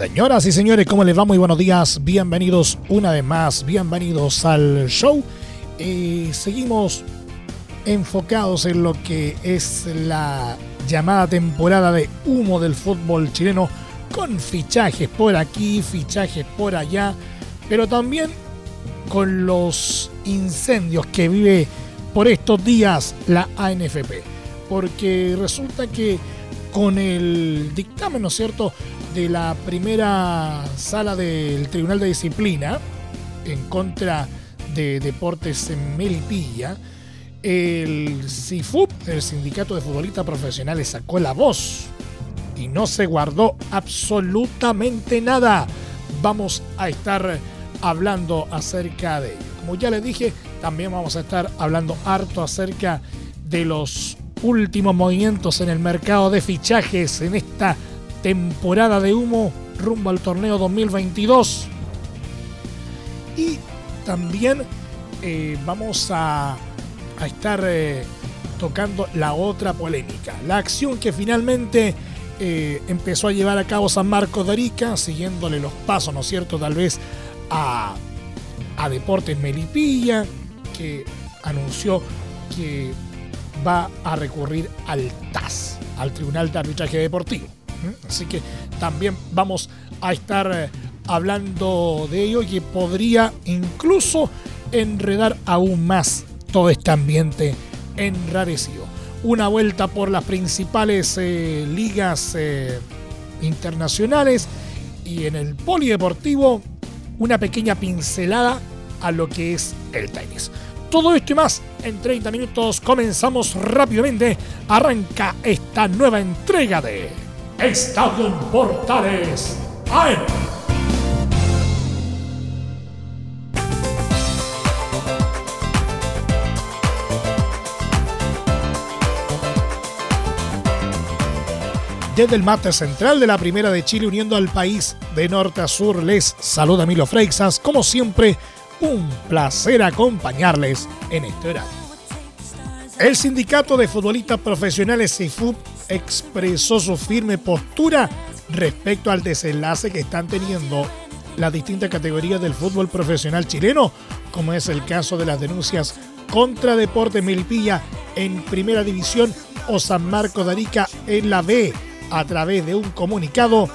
Señoras y señores, ¿cómo les va? Muy buenos días, bienvenidos una vez más, bienvenidos al show. Eh, seguimos enfocados en lo que es la llamada temporada de humo del fútbol chileno, con fichajes por aquí, fichajes por allá, pero también con los incendios que vive por estos días la ANFP. Porque resulta que con el dictamen, ¿no es cierto?, de la primera sala del Tribunal de Disciplina en contra de Deportes en Melipilla, el CIFUP, el Sindicato de Futbolistas Profesionales, sacó la voz y no se guardó absolutamente nada. Vamos a estar hablando acerca de ello. Como ya les dije, también vamos a estar hablando harto acerca de los últimos movimientos en el mercado de fichajes en esta temporada de humo rumbo al torneo 2022. Y también eh, vamos a, a estar eh, tocando la otra polémica, la acción que finalmente eh, empezó a llevar a cabo San Marcos de Arica, siguiéndole los pasos, ¿no es cierto?, tal vez a, a Deportes Melipilla, que anunció que va a recurrir al TAS, al Tribunal de Arbitraje Deportivo. Así que también vamos a estar eh, hablando de ello y que podría incluso enredar aún más todo este ambiente enrarecido. Una vuelta por las principales eh, ligas eh, internacionales y en el polideportivo una pequeña pincelada a lo que es el tenis. Todo esto y más en 30 minutos comenzamos rápidamente. Arranca esta nueva entrega de Estadio en Portales AM. Desde el mate central de la Primera de Chile, uniendo al país de norte a sur, les saluda Milo Freixas. Como siempre, un placer acompañarles en este horario. El Sindicato de Futbolistas Profesionales CIFUP expresó su firme postura respecto al desenlace que están teniendo las distintas categorías del fútbol profesional chileno, como es el caso de las denuncias contra Deportes Melipilla en Primera División o San Marcos de Arica en la B. A través de un comunicado,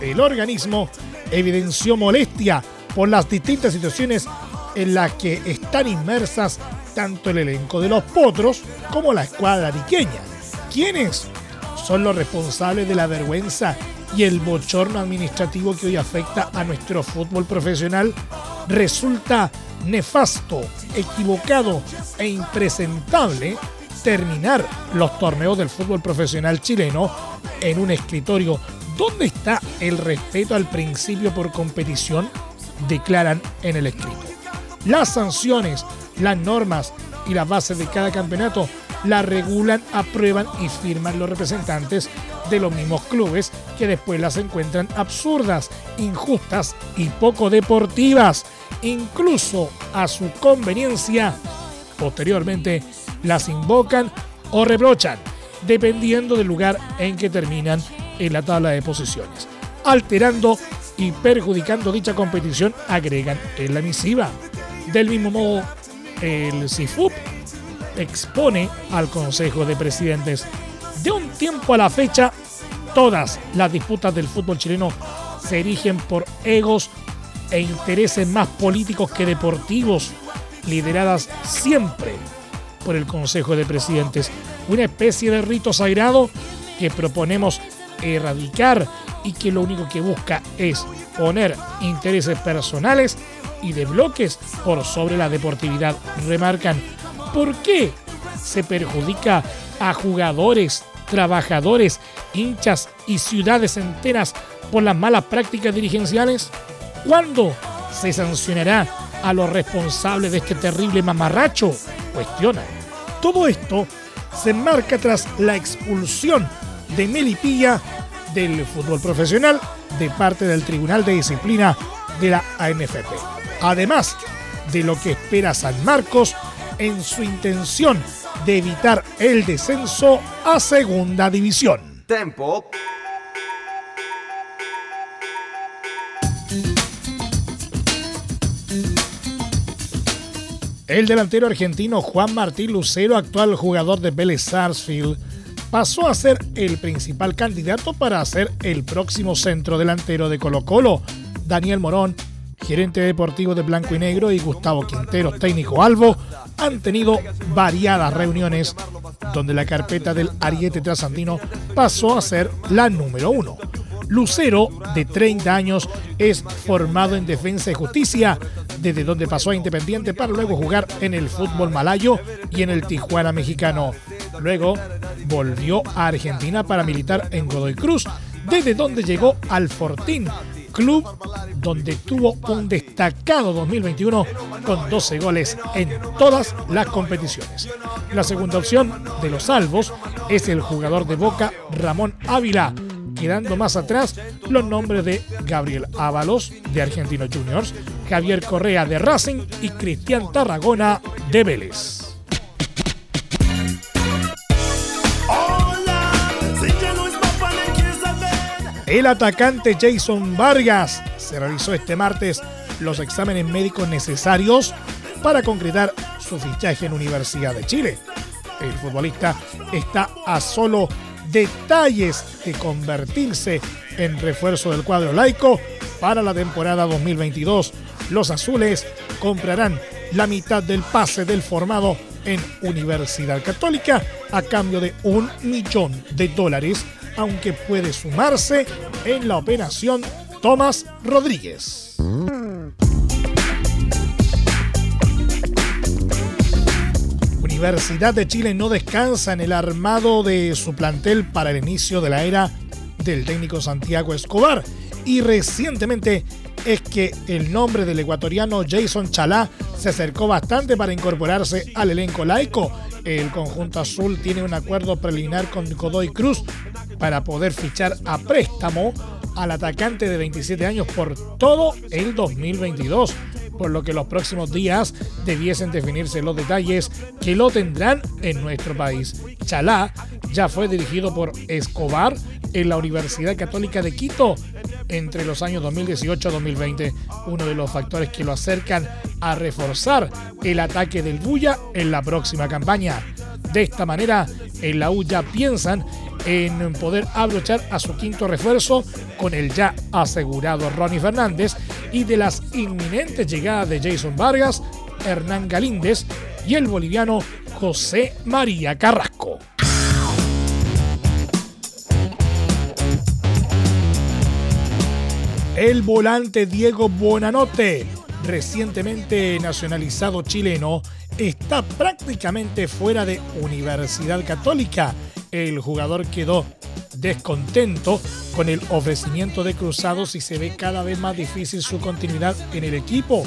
el organismo evidenció molestia por las distintas situaciones en las que están inmersas tanto el elenco de los Potros como la escuadra ariqueña, quienes son los responsables de la vergüenza y el bochorno administrativo que hoy afecta a nuestro fútbol profesional, resulta nefasto, equivocado e impresentable terminar los torneos del fútbol profesional chileno en un escritorio donde está el respeto al principio por competición, declaran en el escrito. Las sanciones, las normas y las bases de cada campeonato la regulan, aprueban y firman los representantes de los mismos clubes que después las encuentran absurdas, injustas y poco deportivas, incluso a su conveniencia. Posteriormente las invocan o reprochan, dependiendo del lugar en que terminan en la tabla de posiciones, alterando y perjudicando dicha competición, agregan en la misiva. Del mismo modo, el CIFUP expone al Consejo de Presidentes. De un tiempo a la fecha, todas las disputas del fútbol chileno se erigen por egos e intereses más políticos que deportivos, lideradas siempre por el Consejo de Presidentes. Una especie de rito sagrado que proponemos erradicar y que lo único que busca es poner intereses personales y de bloques por sobre la deportividad, remarcan ¿Por qué se perjudica a jugadores trabajadores, hinchas y ciudades enteras por las malas prácticas dirigenciales? ¿Cuándo se sancionará a los responsables de este terrible mamarracho? Cuestiona. Todo esto se marca tras la expulsión de Melipilla del fútbol profesional de parte del Tribunal de Disciplina de la ANFP. Además de lo que espera San Marcos en su intención de evitar el descenso a Segunda División. Tempo. El delantero argentino Juan Martín Lucero, actual jugador de Vélez Sarsfield, pasó a ser el principal candidato para ser el próximo centro delantero de Colo Colo. Daniel Morón, gerente deportivo de Blanco y Negro, y Gustavo Quinteros, técnico Albo, han tenido variadas reuniones donde la carpeta del Ariete Trasandino pasó a ser la número uno. Lucero, de 30 años, es formado en Defensa y Justicia, desde donde pasó a Independiente para luego jugar en el fútbol malayo y en el Tijuana mexicano. Luego volvió a Argentina para militar en Godoy Cruz, desde donde llegó al Fortín, club donde tuvo un destacado 2021 con 12 goles en todas las competiciones. La segunda opción de los salvos es el jugador de Boca Ramón Ávila, quedando más atrás los nombres de Gabriel Ábalos de Argentinos Juniors, Javier Correa de Racing y Cristian Tarragona de Vélez. El atacante Jason Vargas se realizó este martes los exámenes médicos necesarios para concretar su fichaje en Universidad de Chile. El futbolista está a solo detalles de convertirse en refuerzo del cuadro laico para la temporada 2022. Los azules comprarán la mitad del pase del formado en Universidad Católica a cambio de un millón de dólares, aunque puede sumarse en la operación Tomás Rodríguez. Universidad de Chile no descansa en el armado de su plantel para el inicio de la era del técnico Santiago Escobar. Y recientemente es que el nombre del ecuatoriano Jason Chalá se acercó bastante para incorporarse al elenco laico. El conjunto azul tiene un acuerdo preliminar con Godoy Cruz para poder fichar a préstamo al atacante de 27 años por todo el 2022 por lo que los próximos días debiesen definirse los detalles que lo tendrán en nuestro país. Chalá ya fue dirigido por Escobar en la Universidad Católica de Quito entre los años 2018-2020, uno de los factores que lo acercan a reforzar el ataque del Buya en la próxima campaña. De esta manera, en la U ya piensan en poder abrochar a su quinto refuerzo con el ya asegurado Ronnie Fernández y de las inminentes llegadas de Jason Vargas, Hernán Galíndez y el boliviano José María Carrasco. El volante Diego Bonanote, recientemente nacionalizado chileno, está prácticamente fuera de Universidad Católica. El jugador quedó descontento con el ofrecimiento de Cruzados y se ve cada vez más difícil su continuidad en el equipo.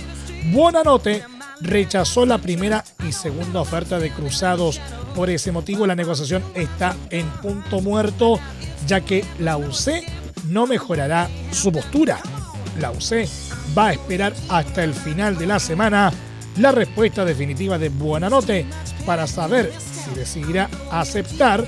Buenanote rechazó la primera y segunda oferta de Cruzados. Por ese motivo la negociación está en punto muerto, ya que la UC no mejorará su postura. La UC va a esperar hasta el final de la semana la respuesta definitiva de Buenanote para saber si decidirá aceptar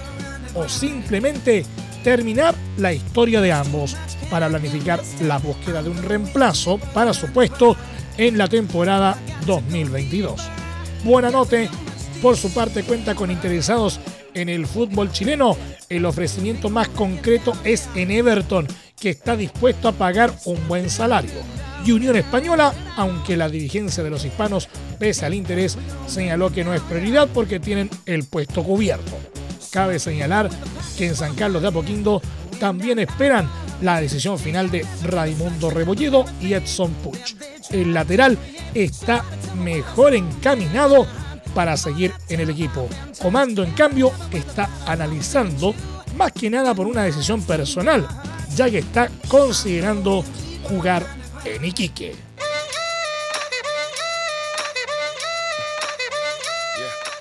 o simplemente terminar la historia de ambos para planificar la búsqueda de un reemplazo para su puesto en la temporada 2022. Buenanote, por su parte, cuenta con interesados en el fútbol chileno. El ofrecimiento más concreto es en Everton, que está dispuesto a pagar un buen salario. Y Unión Española, aunque la dirigencia de los hispanos, pese al interés, señaló que no es prioridad porque tienen el puesto cubierto. Cabe señalar que en San Carlos de Apoquindo también esperan la decisión final de Raimundo Rebolledo y Edson Puch. El lateral está mejor encaminado para seguir en el equipo. Comando, en cambio, está analizando más que nada por una decisión personal, ya que está considerando jugar en Iquique.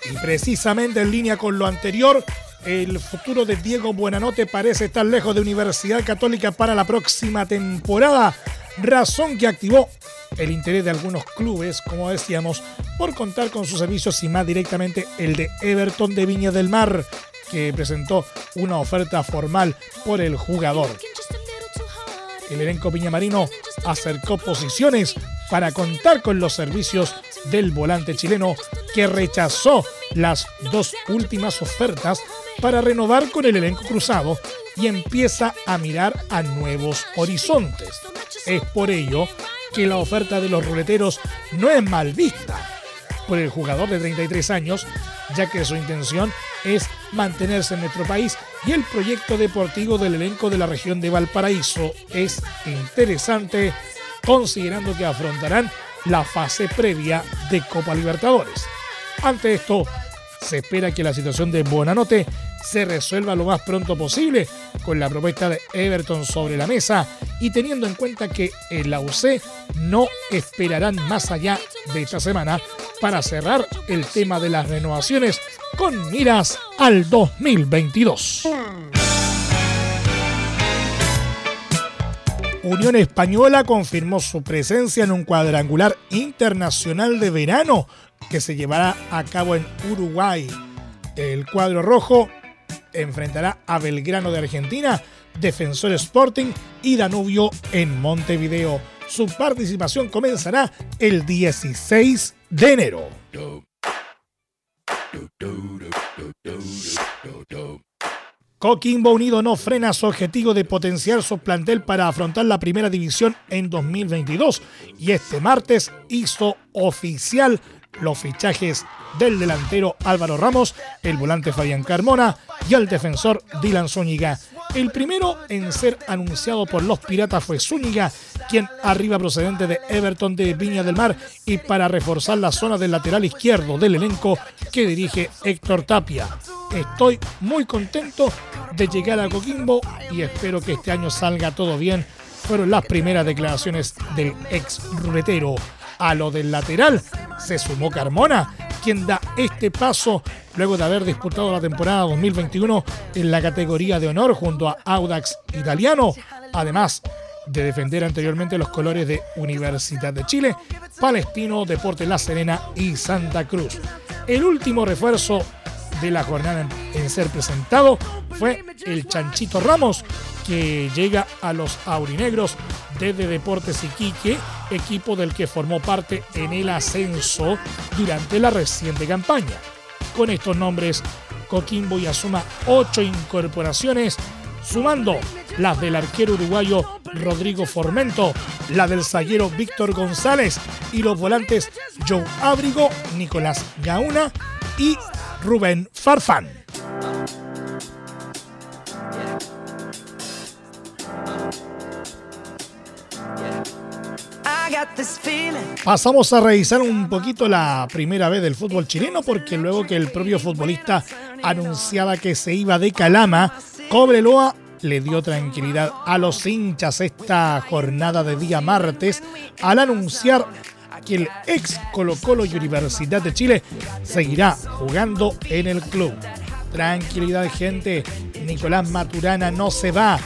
Y precisamente en línea con lo anterior, el futuro de Diego Buenanote parece estar lejos de Universidad Católica para la próxima temporada, razón que activó el interés de algunos clubes, como decíamos, por contar con sus servicios y más directamente el de Everton de Viña del Mar, que presentó una oferta formal por el jugador. El elenco piñamarino acercó posiciones para contar con los servicios del volante chileno que rechazó las dos últimas ofertas para renovar con el elenco cruzado y empieza a mirar a nuevos horizontes. Es por ello que la oferta de los ruleteros no es mal vista por el jugador de 33 años, ya que su intención es mantenerse en nuestro país y el proyecto deportivo del elenco de la región de Valparaíso es interesante considerando que afrontarán la fase previa de Copa Libertadores. Ante esto, se espera que la situación de Bonanote se resuelva lo más pronto posible con la propuesta de Everton sobre la mesa y teniendo en cuenta que el la UC no esperarán más allá de esta semana para cerrar el tema de las renovaciones con miras al 2022. Unión Española confirmó su presencia en un cuadrangular internacional de verano que se llevará a cabo en Uruguay. El cuadro rojo enfrentará a Belgrano de Argentina, Defensor Sporting y Danubio en Montevideo. Su participación comenzará el 16 de enero. Coquimbo Unido no frena su objetivo de potenciar su plantel para afrontar la primera división en 2022 y este martes hizo oficial los fichajes del delantero Álvaro Ramos, el volante Fabián Carmona y el defensor Dylan Zúñiga. El primero en ser anunciado por los Piratas fue Zúñiga, quien arriba procedente de Everton de Viña del Mar y para reforzar la zona del lateral izquierdo del elenco que dirige Héctor Tapia. Estoy muy contento de llegar a Coquimbo y espero que este año salga todo bien. Fueron las primeras declaraciones del ex ruletero. A lo del lateral se sumó Carmona, quien da este paso luego de haber disputado la temporada 2021 en la categoría de honor junto a Audax Italiano, además de defender anteriormente los colores de Universidad de Chile, Palestino, Deporte La Serena y Santa Cruz. El último refuerzo de la jornada en ser presentado fue el Chanchito Ramos, que llega a los aurinegros desde Deportes Iquique, equipo del que formó parte en el ascenso durante la reciente campaña. Con estos nombres, Coquimbo ya suma ocho incorporaciones, sumando las del arquero uruguayo Rodrigo Formento, la del zaguero Víctor González y los volantes Joe Abrigo, Nicolás Gauna y Rubén Farfán. Pasamos a revisar un poquito la primera vez del fútbol chileno porque luego que el propio futbolista anunciaba que se iba de Calama, Cobreloa le dio tranquilidad a los hinchas esta jornada de día martes al anunciar que el ex Colo Colo Universidad de Chile seguirá jugando en el club. Tranquilidad gente, Nicolás Maturana no se va.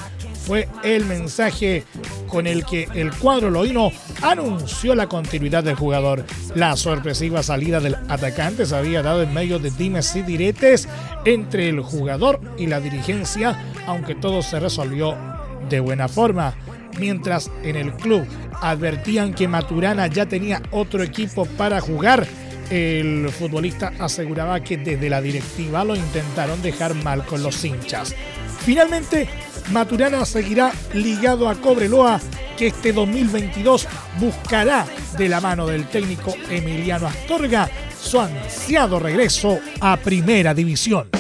Fue el mensaje con el que el cuadro loíno anunció la continuidad del jugador. La sorpresiva salida del atacante se había dado en medio de dimes y diretes entre el jugador y la dirigencia, aunque todo se resolvió de buena forma. Mientras en el club advertían que Maturana ya tenía otro equipo para jugar, el futbolista aseguraba que desde la directiva lo intentaron dejar mal con los hinchas. Finalmente, Maturana seguirá ligado a Cobreloa, que este 2022 buscará de la mano del técnico Emiliano Astorga su ansiado regreso a Primera División.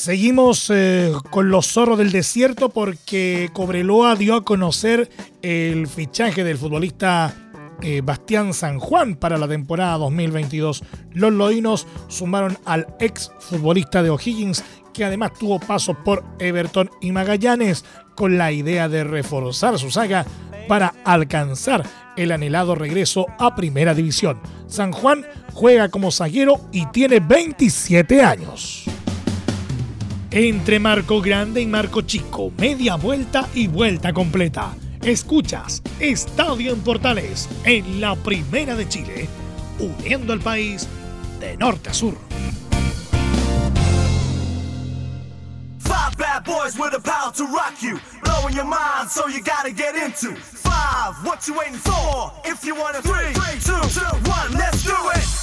Seguimos eh, con los zorros del desierto porque Cobreloa dio a conocer el fichaje del futbolista eh, Bastián San Juan para la temporada 2022. Los loinos sumaron al ex futbolista de O'Higgins, que además tuvo paso por Everton y Magallanes, con la idea de reforzar su saga para alcanzar el anhelado regreso a Primera División. San Juan juega como zaguero y tiene 27 años. Entre Marco Grande y Marco Chico, media vuelta y vuelta completa. Escuchas Estadio en Portales en la Primera de Chile, uniendo al país de norte a sur. Five bad boys with a power to rock you, blowing your mind, so you gotta get into five. What you waiting for? If you want to three, two, one, let's do it.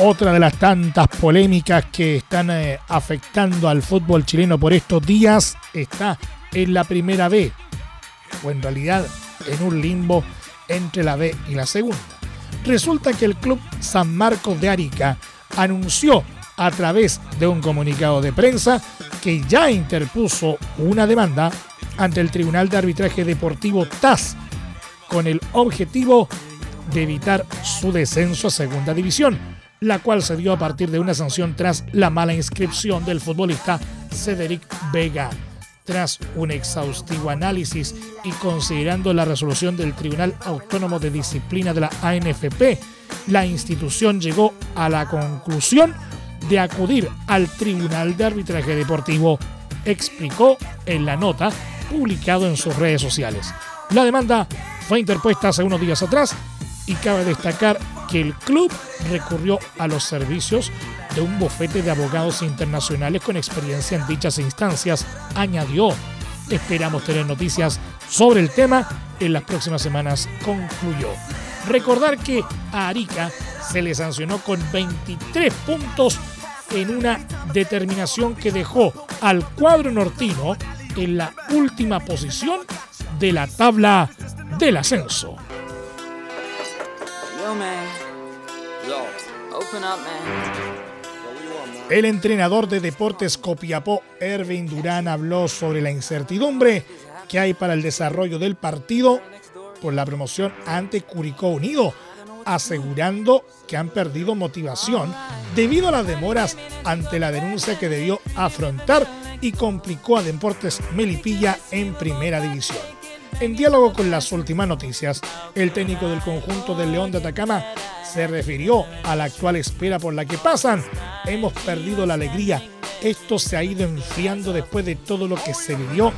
Otra de las tantas polémicas que están eh, afectando al fútbol chileno por estos días está en la primera B, o en realidad en un limbo entre la B y la segunda. Resulta que el club San Marcos de Arica anunció a través de un comunicado de prensa que ya interpuso una demanda ante el Tribunal de Arbitraje Deportivo TAS con el objetivo de evitar su descenso a segunda división, la cual se dio a partir de una sanción tras la mala inscripción del futbolista Cedric Vega. Tras un exhaustivo análisis y considerando la resolución del Tribunal Autónomo de Disciplina de la ANFP, la institución llegó a la conclusión de acudir al Tribunal de Arbitraje Deportivo, explicó en la nota publicado en sus redes sociales. La demanda fue interpuesta hace unos días atrás y cabe destacar que el club recurrió a los servicios de un bufete de abogados internacionales con experiencia en dichas instancias, añadió. Esperamos tener noticias sobre el tema en las próximas semanas, concluyó. Recordar que a Arica se le sancionó con 23 puntos en una determinación que dejó al cuadro nortino en la última posición de la tabla del ascenso. El entrenador de Deportes Copiapó, Erwin Durán, habló sobre la incertidumbre que hay para el desarrollo del partido por la promoción ante Curicó Unido, asegurando que han perdido motivación debido a las demoras ante la denuncia que debió afrontar y complicó a Deportes Melipilla en primera división. En diálogo con las últimas noticias, el técnico del conjunto del León de Atacama se refirió a la actual espera por la que pasan. Hemos perdido la alegría. Esto se ha ido enfriando después de todo lo que se vivió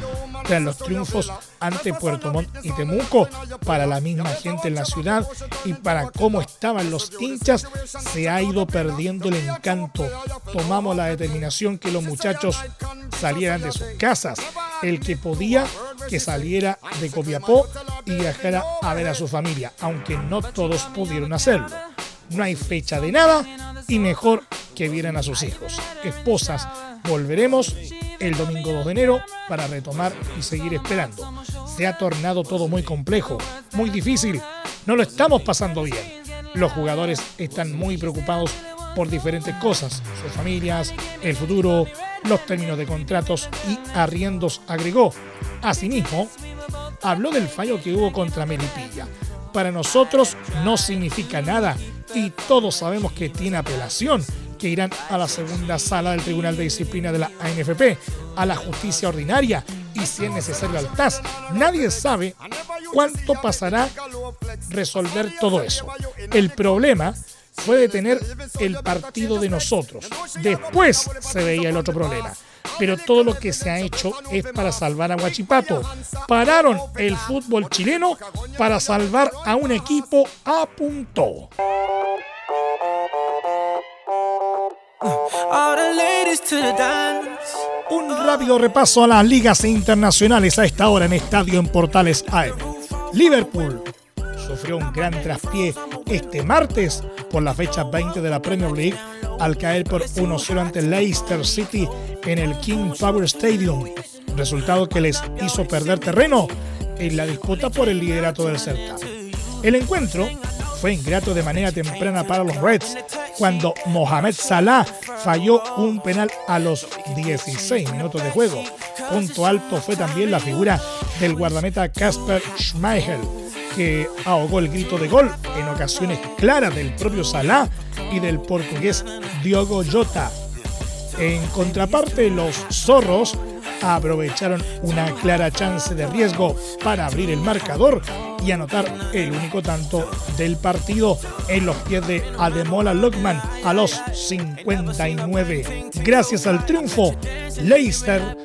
tras los triunfos ante Puerto Montt y Temuco. Para la misma gente en la ciudad y para cómo estaban los hinchas, se ha ido perdiendo el encanto. Tomamos la determinación que los muchachos salieran de sus casas. El que podía que saliera de Copiapó y viajara a ver a su familia, aunque no todos pudieron hacerlo. No hay fecha de nada y mejor que vieran a sus hijos. Esposas, volveremos el domingo 2 de enero para retomar y seguir esperando. Se ha tornado todo muy complejo, muy difícil. No lo estamos pasando bien. Los jugadores están muy preocupados por diferentes cosas, sus familias, el futuro, los términos de contratos y arriendos, agregó. Asimismo, habló del fallo que hubo contra Melipilla. Para nosotros no significa nada y todos sabemos que tiene apelación, que irán a la segunda sala del Tribunal de Disciplina de la ANFP, a la justicia ordinaria y si es necesario al TAS. Nadie sabe cuánto pasará resolver todo eso. El problema fue detener el partido de nosotros. Después se veía el otro problema. Pero todo lo que se ha hecho es para salvar a Huachipato. Pararon el fútbol chileno para salvar a un equipo a punto. Un rápido repaso a las ligas internacionales a esta hora en Estadio en Portales AM. Liverpool sufrió un gran traspié este martes por la fecha 20 de la Premier League al caer por 1-0 ante Leicester City en el King Power Stadium, resultado que les hizo perder terreno en la disputa por el liderato del certamen. El encuentro fue ingrato de manera temprana para los Reds cuando Mohamed Salah falló un penal a los 16 minutos de juego. Punto alto fue también la figura del guardameta Casper Schmeichel, que ahogó el grito de gol en ocasiones claras del propio Salah y del portugués Diogo Jota. En contraparte, los zorros aprovecharon una clara chance de riesgo para abrir el marcador y anotar el único tanto del partido en los pies de Ademola Lockman a los 59. Gracias al triunfo, Leicester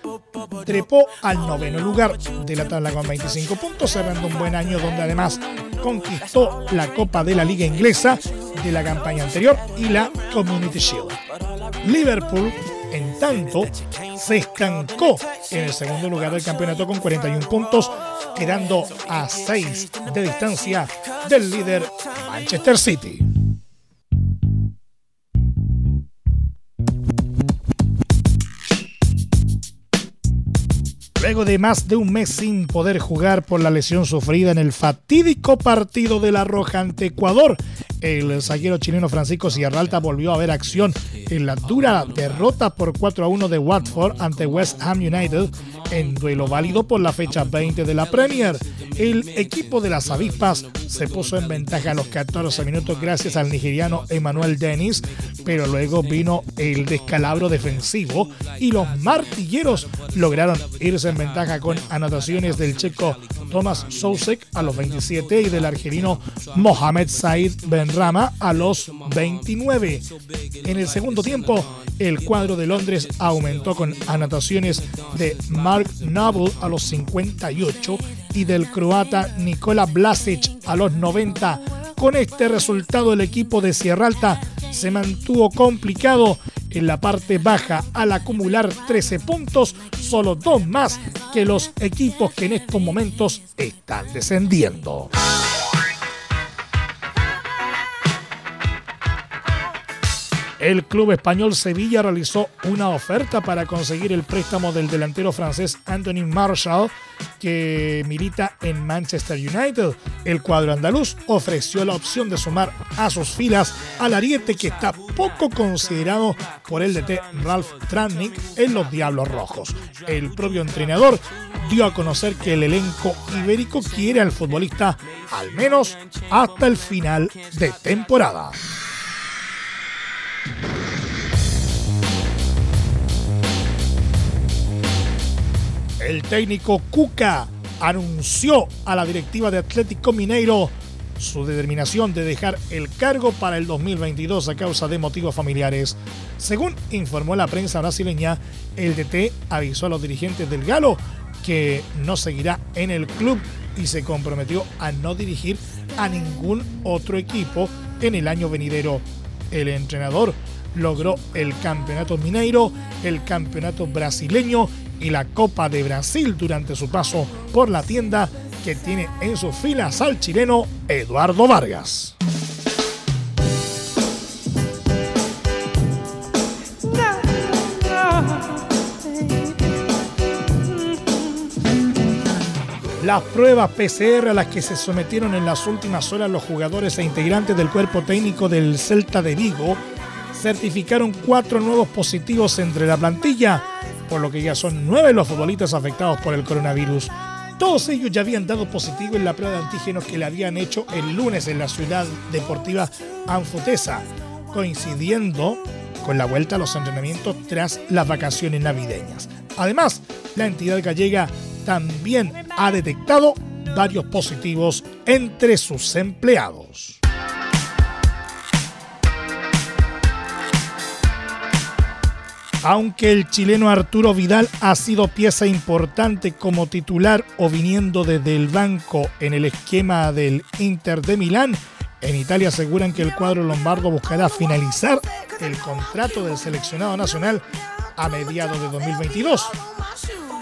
trepó al noveno lugar de la tabla con 25 puntos, cerrando un buen año donde además conquistó la Copa de la Liga Inglesa de la campaña anterior y la Community Shield. Liverpool, en tanto, se estancó en el segundo lugar del campeonato con 41 puntos, quedando a 6 de distancia del líder Manchester City. Luego de más de un mes sin poder jugar por la lesión sufrida en el fatídico partido de la Roja ante Ecuador, el zaguero chileno Francisco Sierralta volvió a ver acción en la dura derrota por 4 a 1 de Watford ante West Ham United en duelo válido por la fecha 20 de la Premier. El equipo de las avispas se puso en ventaja a los 14 minutos gracias al nigeriano Emmanuel Dennis, pero luego vino el descalabro defensivo y los martilleros lograron irse en ventaja con anotaciones del checo Thomas Sousek a los 27 y del argelino Mohamed Said Benrama a los 29. En el segundo tiempo, el cuadro de Londres aumentó con anotaciones de Mark Noble a los 58 y del croata Nikola Blasic a los 90. Con este resultado el equipo de Sierra Alta se mantuvo complicado en la parte baja al acumular 13 puntos, solo dos más que los equipos que en estos momentos están descendiendo. El club español Sevilla realizó una oferta para conseguir el préstamo del delantero francés Anthony Marshall, que milita en Manchester United. El cuadro andaluz ofreció la opción de sumar a sus filas al ariete que está poco considerado por el DT Ralph Trannick en los Diablos Rojos. El propio entrenador dio a conocer que el elenco ibérico quiere al futbolista al menos hasta el final de temporada. El técnico Cuca anunció a la directiva de Atlético Mineiro su determinación de dejar el cargo para el 2022 a causa de motivos familiares. Según informó la prensa brasileña, el DT avisó a los dirigentes del Galo que no seguirá en el club y se comprometió a no dirigir a ningún otro equipo en el año venidero. El entrenador logró el campeonato mineiro, el campeonato brasileño y la Copa de Brasil durante su paso por la tienda que tiene en sus filas al chileno Eduardo Vargas. Las pruebas PCR a las que se sometieron en las últimas horas los jugadores e integrantes del cuerpo técnico del Celta de Vigo certificaron cuatro nuevos positivos entre la plantilla, por lo que ya son nueve los futbolistas afectados por el coronavirus. Todos ellos ya habían dado positivo en la prueba de antígenos que le habían hecho el lunes en la ciudad deportiva Anfutesa, coincidiendo con la vuelta a los entrenamientos tras las vacaciones navideñas. Además, la entidad gallega también ha detectado varios positivos entre sus empleados. Aunque el chileno Arturo Vidal ha sido pieza importante como titular o viniendo desde el banco en el esquema del Inter de Milán, en Italia aseguran que el cuadro lombardo buscará finalizar el contrato del seleccionado nacional a mediados de 2022.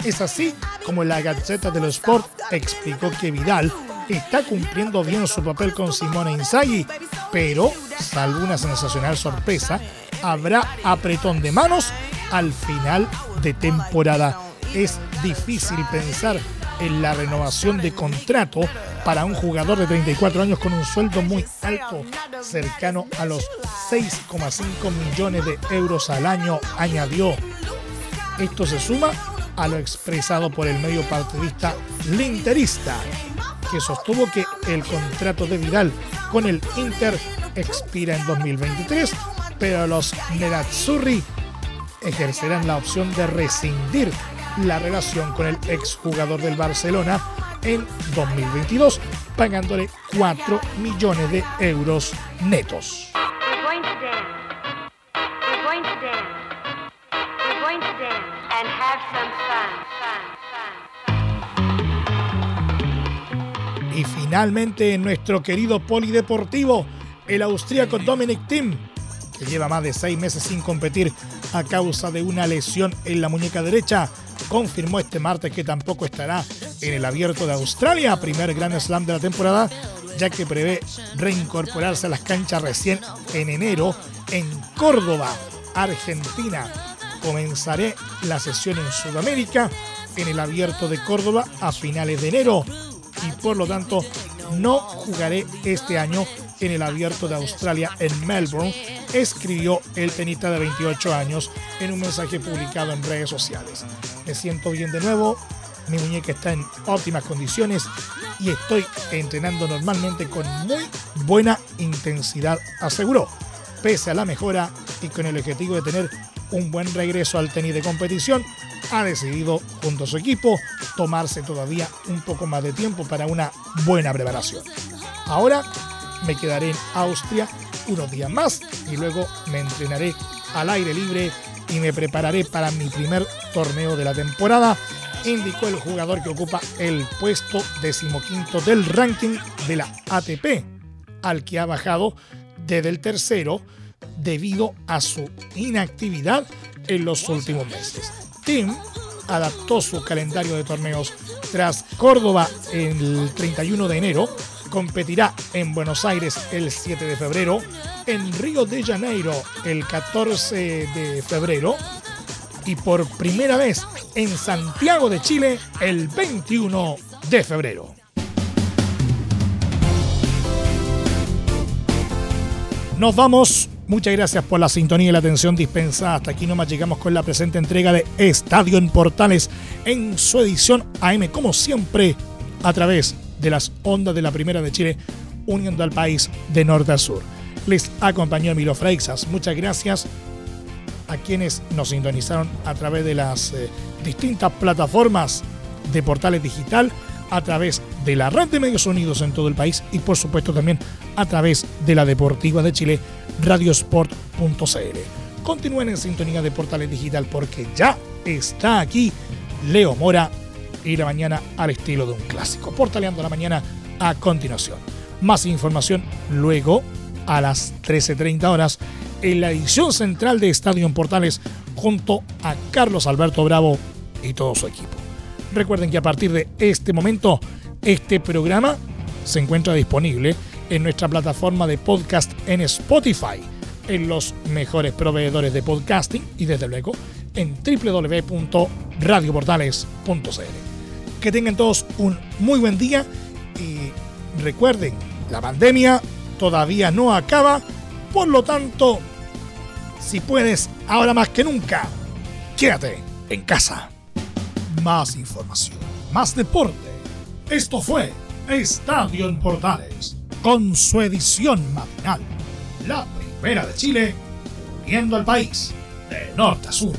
Es así como la Gazzetta dello Sport explicó que Vidal está cumpliendo bien su papel con Simone Inzaghi, pero, salvo una sensacional sorpresa, habrá apretón de manos al final de temporada. Es difícil pensar en la renovación de contrato para un jugador de 34 años con un sueldo muy alto, cercano a los 6,5 millones de euros al año, añadió. Esto se suma a lo expresado por el medio partidista linterista, que sostuvo que el contrato de Vidal con el Inter expira en 2023, pero los Nerazzurri ejercerán la opción de rescindir la relación con el exjugador del Barcelona en 2022, pagándole 4 millones de euros netos. Y finalmente nuestro querido polideportivo, el austríaco Dominic Thiem, que lleva más de seis meses sin competir a causa de una lesión en la muñeca derecha, confirmó este martes que tampoco estará en el abierto de Australia, primer Grand Slam de la temporada, ya que prevé reincorporarse a las canchas recién en enero en Córdoba, Argentina. Comenzaré la sesión en Sudamérica en el abierto de Córdoba a finales de enero y por lo tanto no jugaré este año en el abierto de Australia en Melbourne, escribió el tenista de 28 años en un mensaje publicado en redes sociales. Me siento bien de nuevo, mi muñeca está en óptimas condiciones y estoy entrenando normalmente con muy buena intensidad, aseguró. Pese a la mejora y con el objetivo de tener un buen regreso al tenis de competición, ha decidido junto a su equipo tomarse todavía un poco más de tiempo para una buena preparación. Ahora me quedaré en Austria unos días más y luego me entrenaré al aire libre y me prepararé para mi primer torneo de la temporada, indicó el jugador que ocupa el puesto decimoquinto del ranking de la ATP, al que ha bajado desde el tercero debido a su inactividad en los últimos meses. Tim adaptó su calendario de torneos tras Córdoba el 31 de enero, competirá en Buenos Aires el 7 de febrero, en Río de Janeiro el 14 de febrero y por primera vez en Santiago de Chile el 21 de febrero. Nos vamos. Muchas gracias por la sintonía y la atención dispensada. Hasta aquí nomás llegamos con la presente entrega de Estadio en Portales en su edición AM, como siempre, a través de las ondas de la Primera de Chile, uniendo al país de norte a sur. Les acompañó Emilio Freixas. Muchas gracias a quienes nos sintonizaron a través de las eh, distintas plataformas de Portales Digital, a través de la red de medios unidos en todo el país y por supuesto también a través de la Deportiva de Chile, radiosport.cl. Continúen en sintonía de Portales Digital porque ya está aquí Leo Mora y la mañana al estilo de un clásico. Portaleando la mañana a continuación. Más información luego a las 13.30 horas en la edición central de Estadio en Portales junto a Carlos Alberto Bravo y todo su equipo. Recuerden que a partir de este momento este programa se encuentra disponible en nuestra plataforma de podcast en Spotify, en los mejores proveedores de podcasting y desde luego en www.radioportales.cl que tengan todos un muy buen día y recuerden, la pandemia todavía no acaba, por lo tanto, si puedes, ahora más que nunca, quédate en casa. Más información, más deporte. Esto fue Estadio en Portales, con su edición matinal, la primera de Chile, viendo al país de norte a sur.